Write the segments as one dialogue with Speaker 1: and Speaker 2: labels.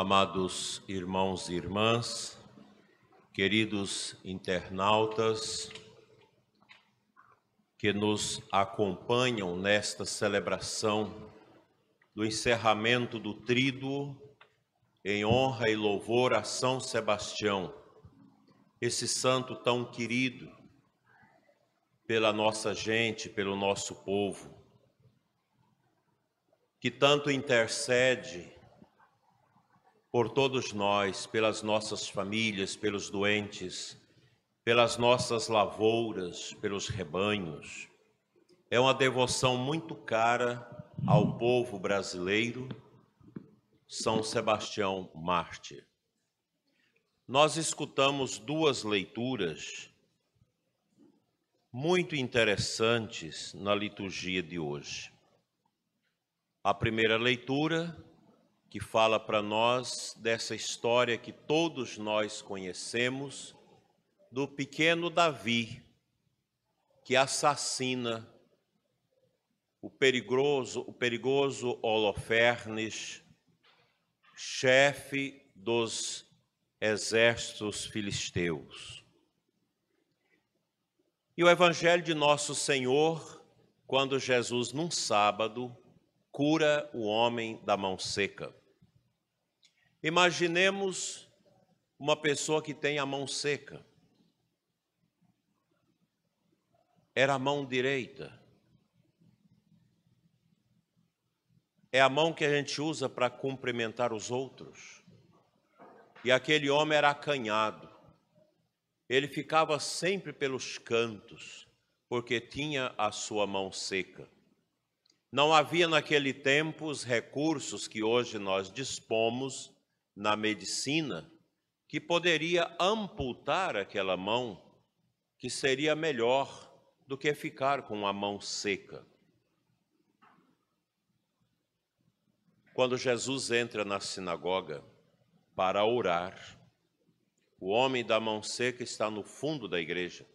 Speaker 1: Amados irmãos e irmãs, queridos internautas que nos acompanham nesta celebração do encerramento do Tríduo em honra e louvor a São Sebastião, esse santo tão querido pela nossa gente, pelo nosso povo, que tanto intercede por todos nós, pelas nossas famílias, pelos doentes, pelas nossas lavouras, pelos rebanhos. É uma devoção muito cara ao povo brasileiro, São Sebastião Mártir. Nós escutamos duas leituras muito interessantes na liturgia de hoje. A primeira leitura que fala para nós dessa história que todos nós conhecemos do pequeno Davi que assassina o perigoso, o perigoso Holofernes, chefe dos exércitos filisteus. E o evangelho de nosso Senhor, quando Jesus num sábado cura o homem da mão seca. Imaginemos uma pessoa que tem a mão seca. Era a mão direita. É a mão que a gente usa para cumprimentar os outros. E aquele homem era acanhado. Ele ficava sempre pelos cantos, porque tinha a sua mão seca. Não havia naquele tempo os recursos que hoje nós dispomos na medicina que poderia amputar aquela mão, que seria melhor do que ficar com a mão seca. Quando Jesus entra na sinagoga para orar, o homem da mão seca está no fundo da igreja,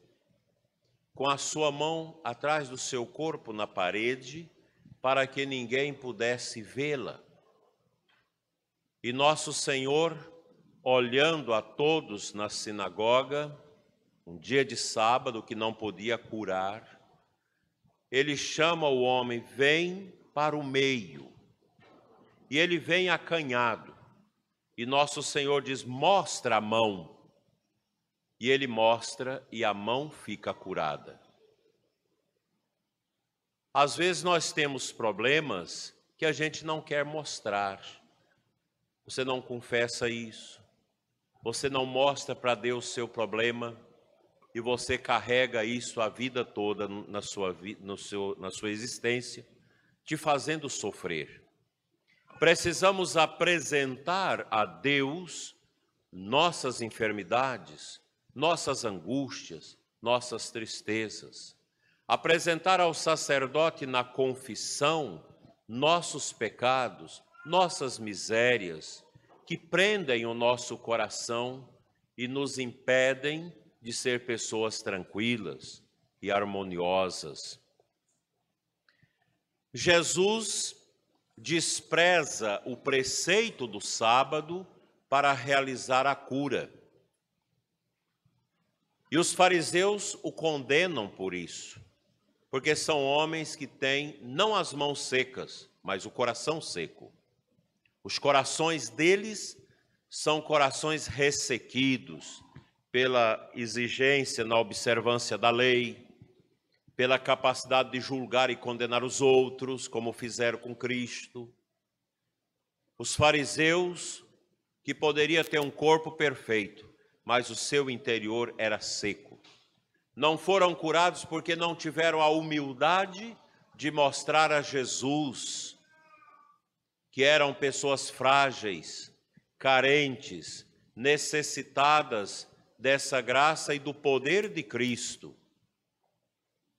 Speaker 1: com a sua mão atrás do seu corpo na parede, para que ninguém pudesse vê-la. E nosso Senhor, olhando a todos na sinagoga, um dia de sábado que não podia curar, ele chama o homem, vem para o meio. E ele vem acanhado. E nosso Senhor diz: mostra a mão. E ele mostra e a mão fica curada. Às vezes nós temos problemas que a gente não quer mostrar você não confessa isso, você não mostra para Deus seu problema e você carrega isso a vida toda na sua, no seu, na sua existência, te fazendo sofrer. Precisamos apresentar a Deus nossas enfermidades, nossas angústias, nossas tristezas. Apresentar ao sacerdote na confissão nossos pecados, nossas misérias que prendem o nosso coração e nos impedem de ser pessoas tranquilas e harmoniosas. Jesus despreza o preceito do sábado para realizar a cura. E os fariseus o condenam por isso, porque são homens que têm não as mãos secas, mas o coração seco. Os corações deles são corações ressequidos pela exigência na observância da lei, pela capacidade de julgar e condenar os outros, como fizeram com Cristo. Os fariseus, que poderia ter um corpo perfeito, mas o seu interior era seco. Não foram curados porque não tiveram a humildade de mostrar a Jesus que eram pessoas frágeis, carentes, necessitadas dessa graça e do poder de Cristo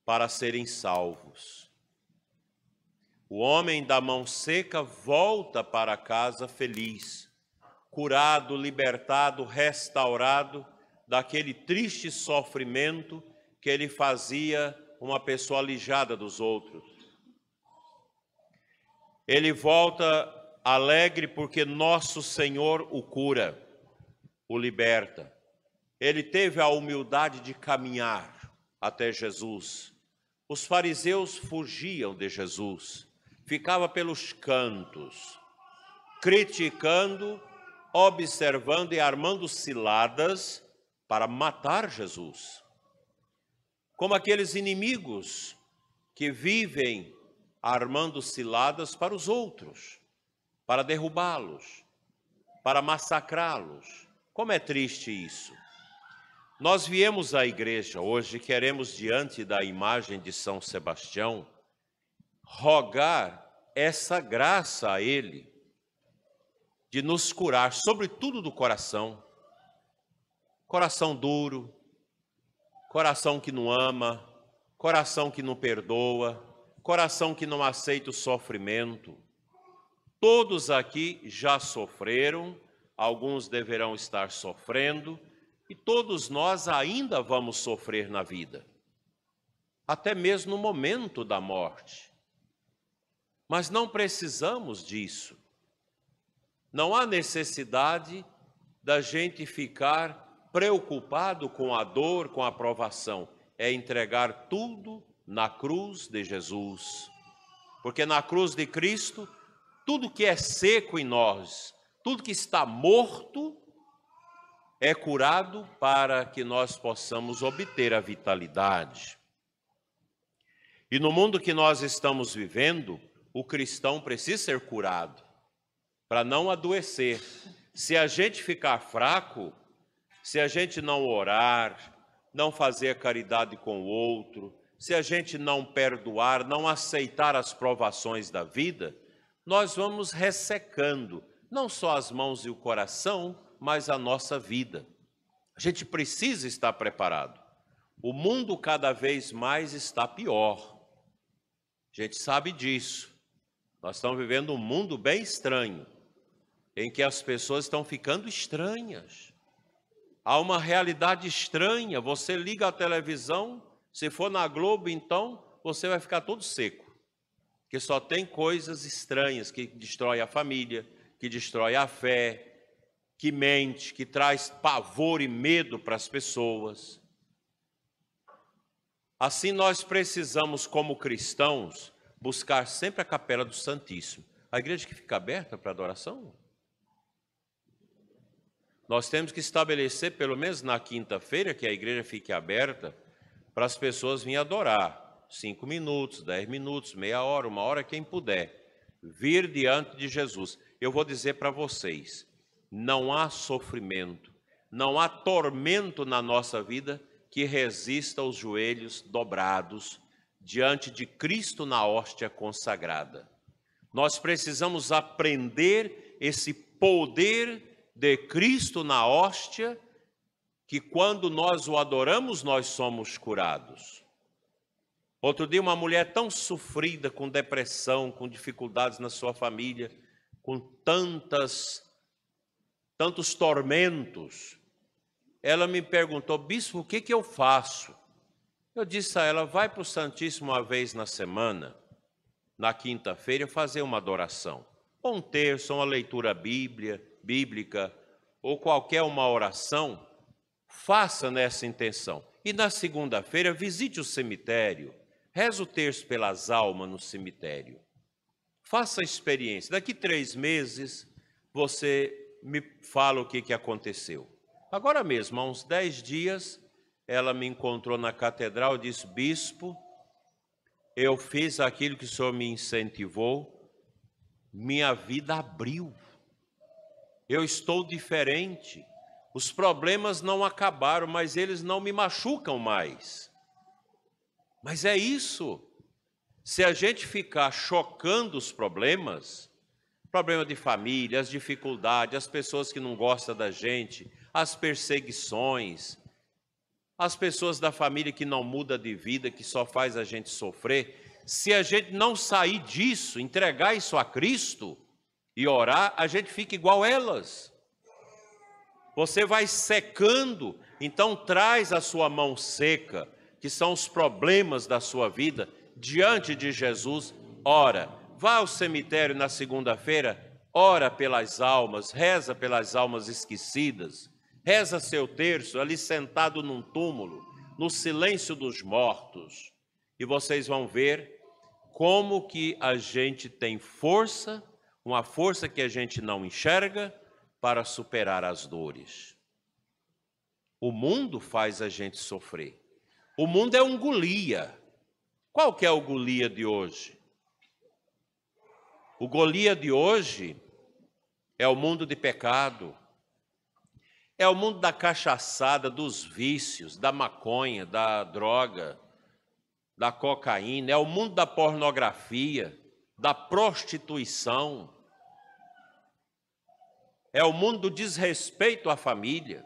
Speaker 1: para serem salvos. O homem da mão seca volta para casa feliz, curado, libertado, restaurado daquele triste sofrimento que ele fazia uma pessoa alijada dos outros ele volta alegre porque nosso Senhor o cura, o liberta. Ele teve a humildade de caminhar até Jesus. Os fariseus fugiam de Jesus, ficava pelos cantos, criticando, observando e armando ciladas para matar Jesus. Como aqueles inimigos que vivem armando ciladas para os outros, para derrubá-los, para massacrá-los. Como é triste isso. Nós viemos à igreja hoje, queremos, diante da imagem de São Sebastião, rogar essa graça a Ele, de nos curar, sobretudo do coração. Coração duro, coração que não ama, coração que não perdoa, coração que não aceita o sofrimento. Todos aqui já sofreram, alguns deverão estar sofrendo, e todos nós ainda vamos sofrer na vida, até mesmo no momento da morte. Mas não precisamos disso. Não há necessidade da gente ficar preocupado com a dor, com a provação, é entregar tudo na cruz de Jesus. Porque na cruz de Cristo, tudo que é seco em nós, tudo que está morto, é curado para que nós possamos obter a vitalidade. E no mundo que nós estamos vivendo, o cristão precisa ser curado para não adoecer. Se a gente ficar fraco, se a gente não orar, não fazer caridade com o outro, se a gente não perdoar, não aceitar as provações da vida, nós vamos ressecando não só as mãos e o coração, mas a nossa vida. A gente precisa estar preparado. O mundo cada vez mais está pior. A gente sabe disso. Nós estamos vivendo um mundo bem estranho, em que as pessoas estão ficando estranhas. Há uma realidade estranha. Você liga a televisão, se for na Globo, então você vai ficar todo seco. Que só tem coisas estranhas que destrói a família, que destrói a fé, que mente, que traz pavor e medo para as pessoas. Assim nós precisamos, como cristãos, buscar sempre a capela do Santíssimo. A igreja que fica aberta para adoração? Nós temos que estabelecer, pelo menos na quinta-feira, que a igreja fique aberta para as pessoas virem adorar. Cinco minutos, dez minutos, meia hora, uma hora, quem puder. Vir diante de Jesus. Eu vou dizer para vocês: não há sofrimento, não há tormento na nossa vida que resista aos joelhos dobrados diante de Cristo na hóstia consagrada. Nós precisamos aprender esse poder de Cristo na hóstia, que quando nós o adoramos, nós somos curados. Outro dia, uma mulher tão sofrida, com depressão, com dificuldades na sua família, com tantas, tantos tormentos, ela me perguntou, bispo, o que, que eu faço? Eu disse a ela, vai para o Santíssimo uma vez na semana, na quinta-feira, fazer uma adoração. Um terço, uma leitura bíblia, bíblica ou qualquer uma oração, faça nessa intenção. E na segunda-feira, visite o cemitério, reze o terço pelas almas no cemitério. Faça a experiência. Daqui três meses, você me fala o que, que aconteceu. Agora mesmo, há uns dez dias, ela me encontrou na catedral e disse: Bispo, eu fiz aquilo que o senhor me incentivou, minha vida abriu. Eu estou diferente. Os problemas não acabaram, mas eles não me machucam mais. Mas é isso. Se a gente ficar chocando os problemas, problema de família, as dificuldades, as pessoas que não gostam da gente, as perseguições, as pessoas da família que não muda de vida, que só faz a gente sofrer, se a gente não sair disso, entregar isso a Cristo, e orar, a gente fica igual elas. Você vai secando, então traz a sua mão seca, que são os problemas da sua vida, diante de Jesus. Ora, vá ao cemitério na segunda-feira, ora pelas almas, reza pelas almas esquecidas, reza seu terço ali sentado num túmulo, no silêncio dos mortos. E vocês vão ver como que a gente tem força, uma força que a gente não enxerga para superar as dores. O mundo faz a gente sofrer. O mundo é um Golia. Qual que é o Golia de hoje? O Golia de hoje é o mundo de pecado, é o mundo da cachaçada, dos vícios, da maconha, da droga, da cocaína, é o mundo da pornografia, da prostituição, é o mundo do desrespeito à família,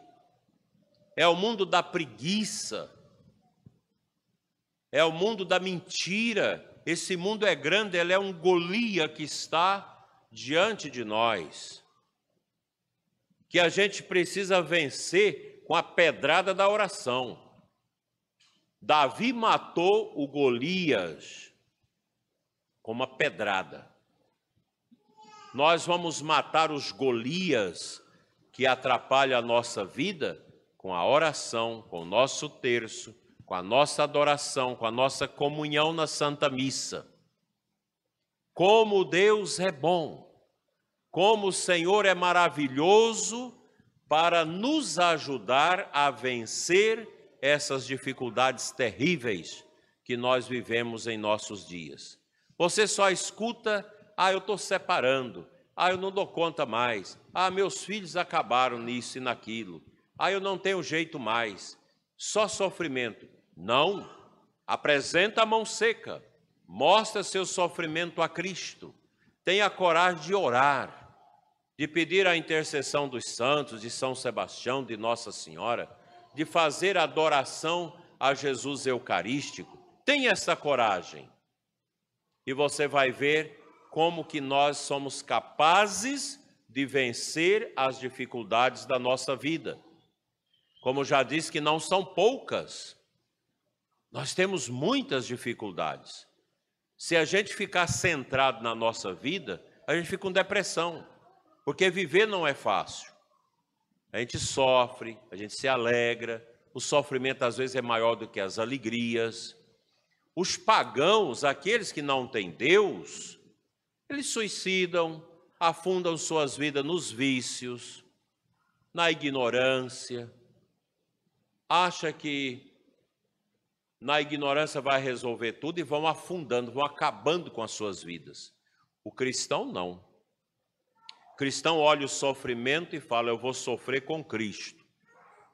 Speaker 1: é o mundo da preguiça, é o mundo da mentira. Esse mundo é grande, ele é um Golia que está diante de nós, que a gente precisa vencer com a pedrada da oração. Davi matou o Golias com uma pedrada. Nós vamos matar os Golias que atrapalham a nossa vida com a oração, com o nosso terço, com a nossa adoração, com a nossa comunhão na Santa Missa. Como Deus é bom, como o Senhor é maravilhoso para nos ajudar a vencer essas dificuldades terríveis que nós vivemos em nossos dias. Você só escuta, ah, eu estou separando, ah, eu não dou conta mais, ah, meus filhos acabaram nisso e naquilo, ah, eu não tenho jeito mais, só sofrimento. Não. Apresenta a mão seca. Mostra seu sofrimento a Cristo. Tenha coragem de orar, de pedir a intercessão dos santos, de São Sebastião, de Nossa Senhora, de fazer adoração a Jesus Eucarístico. Tenha essa coragem. E você vai ver como que nós somos capazes de vencer as dificuldades da nossa vida. Como já disse que não são poucas, nós temos muitas dificuldades. Se a gente ficar centrado na nossa vida, a gente fica com depressão, porque viver não é fácil. A gente sofre, a gente se alegra, o sofrimento às vezes é maior do que as alegrias. Os pagãos, aqueles que não têm Deus, eles suicidam, afundam suas vidas nos vícios, na ignorância, acha que na ignorância vai resolver tudo e vão afundando, vão acabando com as suas vidas. O cristão não. O cristão olha o sofrimento e fala: Eu vou sofrer com Cristo.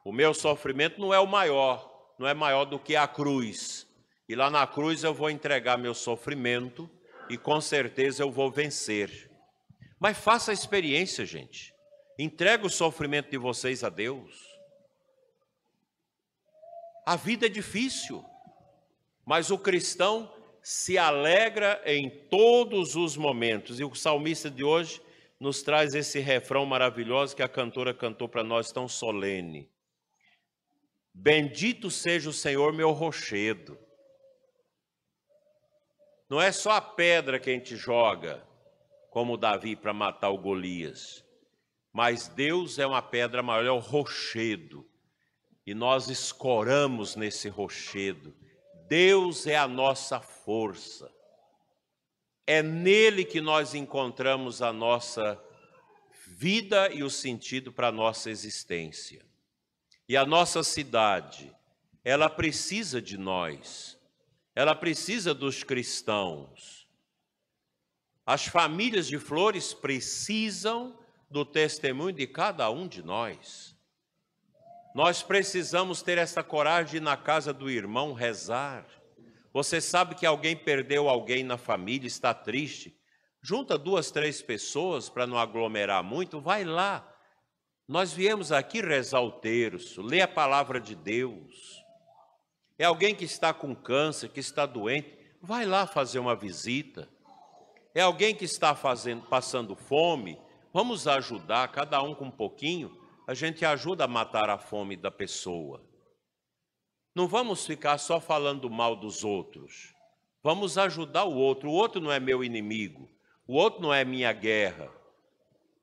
Speaker 1: O meu sofrimento não é o maior, não é maior do que a cruz. E lá na cruz eu vou entregar meu sofrimento e com certeza eu vou vencer. Mas faça a experiência, gente. Entrega o sofrimento de vocês a Deus. A vida é difícil. Mas o cristão se alegra em todos os momentos. E o salmista de hoje nos traz esse refrão maravilhoso que a cantora cantou para nós tão solene. Bendito seja o Senhor meu rochedo. Não é só a pedra que a gente joga, como Davi para matar o Golias, mas Deus é uma pedra maior, é o rochedo. E nós escoramos nesse rochedo Deus é a nossa força. É nele que nós encontramos a nossa vida e o sentido para a nossa existência. E a nossa cidade, ela precisa de nós, ela precisa dos cristãos. As famílias de flores precisam do testemunho de cada um de nós. Nós precisamos ter essa coragem de ir na casa do irmão rezar. Você sabe que alguém perdeu alguém na família, está triste. Junta duas, três pessoas para não aglomerar muito, vai lá. Nós viemos aqui rezar o terço, ler a palavra de Deus. É alguém que está com câncer, que está doente, vai lá fazer uma visita. É alguém que está fazendo, passando fome, vamos ajudar, cada um com um pouquinho a gente ajuda a matar a fome da pessoa. Não vamos ficar só falando mal dos outros. Vamos ajudar o outro. O outro não é meu inimigo. O outro não é minha guerra.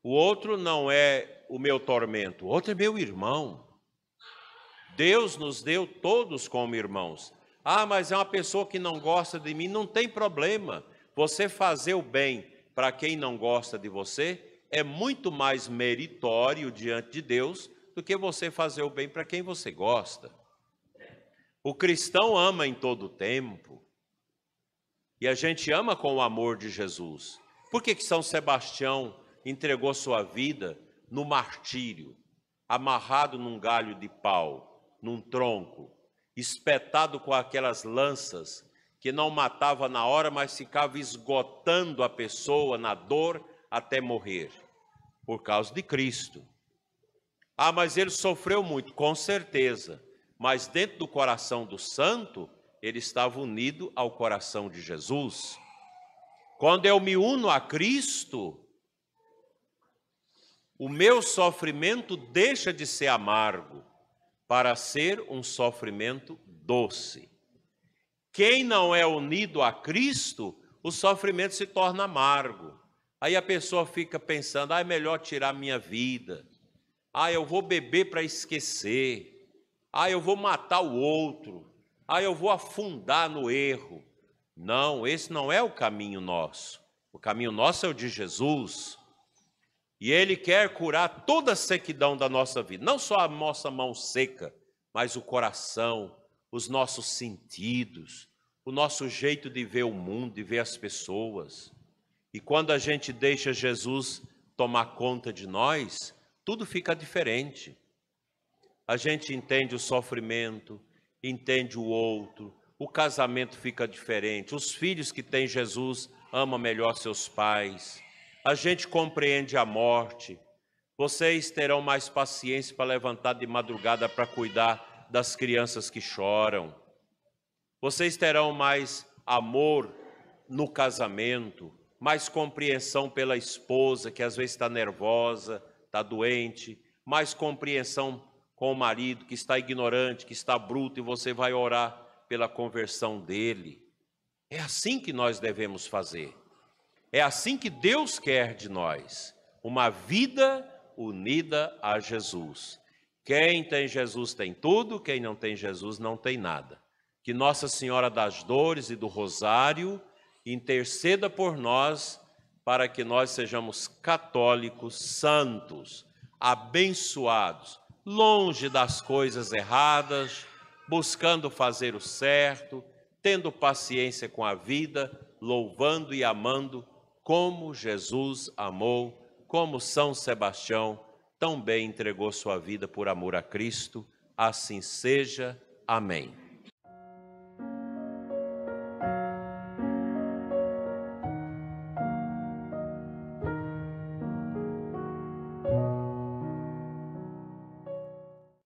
Speaker 1: O outro não é o meu tormento, o outro é meu irmão. Deus nos deu todos como irmãos. Ah, mas é uma pessoa que não gosta de mim, não tem problema. Você fazer o bem para quem não gosta de você é muito mais meritório diante de Deus do que você fazer o bem para quem você gosta. O cristão ama em todo tempo. E a gente ama com o amor de Jesus. Por que, que São Sebastião entregou sua vida no martírio, amarrado num galho de pau, num tronco, espetado com aquelas lanças que não matava na hora, mas ficava esgotando a pessoa na dor até morrer? por causa de Cristo. Ah, mas ele sofreu muito, com certeza. Mas dentro do coração do santo, ele estava unido ao coração de Jesus. Quando eu me uno a Cristo, o meu sofrimento deixa de ser amargo para ser um sofrimento doce. Quem não é unido a Cristo, o sofrimento se torna amargo. Aí a pessoa fica pensando: ah, é melhor tirar minha vida. Ah, eu vou beber para esquecer. Ah, eu vou matar o outro. Ah, eu vou afundar no erro. Não, esse não é o caminho nosso. O caminho nosso é o de Jesus. E Ele quer curar toda a sequidão da nossa vida, não só a nossa mão seca, mas o coração, os nossos sentidos, o nosso jeito de ver o mundo, de ver as pessoas. E quando a gente deixa Jesus tomar conta de nós, tudo fica diferente. A gente entende o sofrimento, entende o outro, o casamento fica diferente, os filhos que têm Jesus amam melhor seus pais, a gente compreende a morte. Vocês terão mais paciência para levantar de madrugada para cuidar das crianças que choram. Vocês terão mais amor no casamento mais compreensão pela esposa, que às vezes está nervosa, está doente, mais compreensão com o marido, que está ignorante, que está bruto, e você vai orar pela conversão dele. É assim que nós devemos fazer. É assim que Deus quer de nós. Uma vida unida a Jesus. Quem tem Jesus tem tudo, quem não tem Jesus não tem nada. Que Nossa Senhora das Dores e do Rosário interceda por nós para que nós sejamos católicos santos, abençoados, longe das coisas erradas, buscando fazer o certo, tendo paciência com a vida, louvando e amando como Jesus amou, como São Sebastião tão bem entregou sua vida por amor a Cristo. Assim seja. Amém.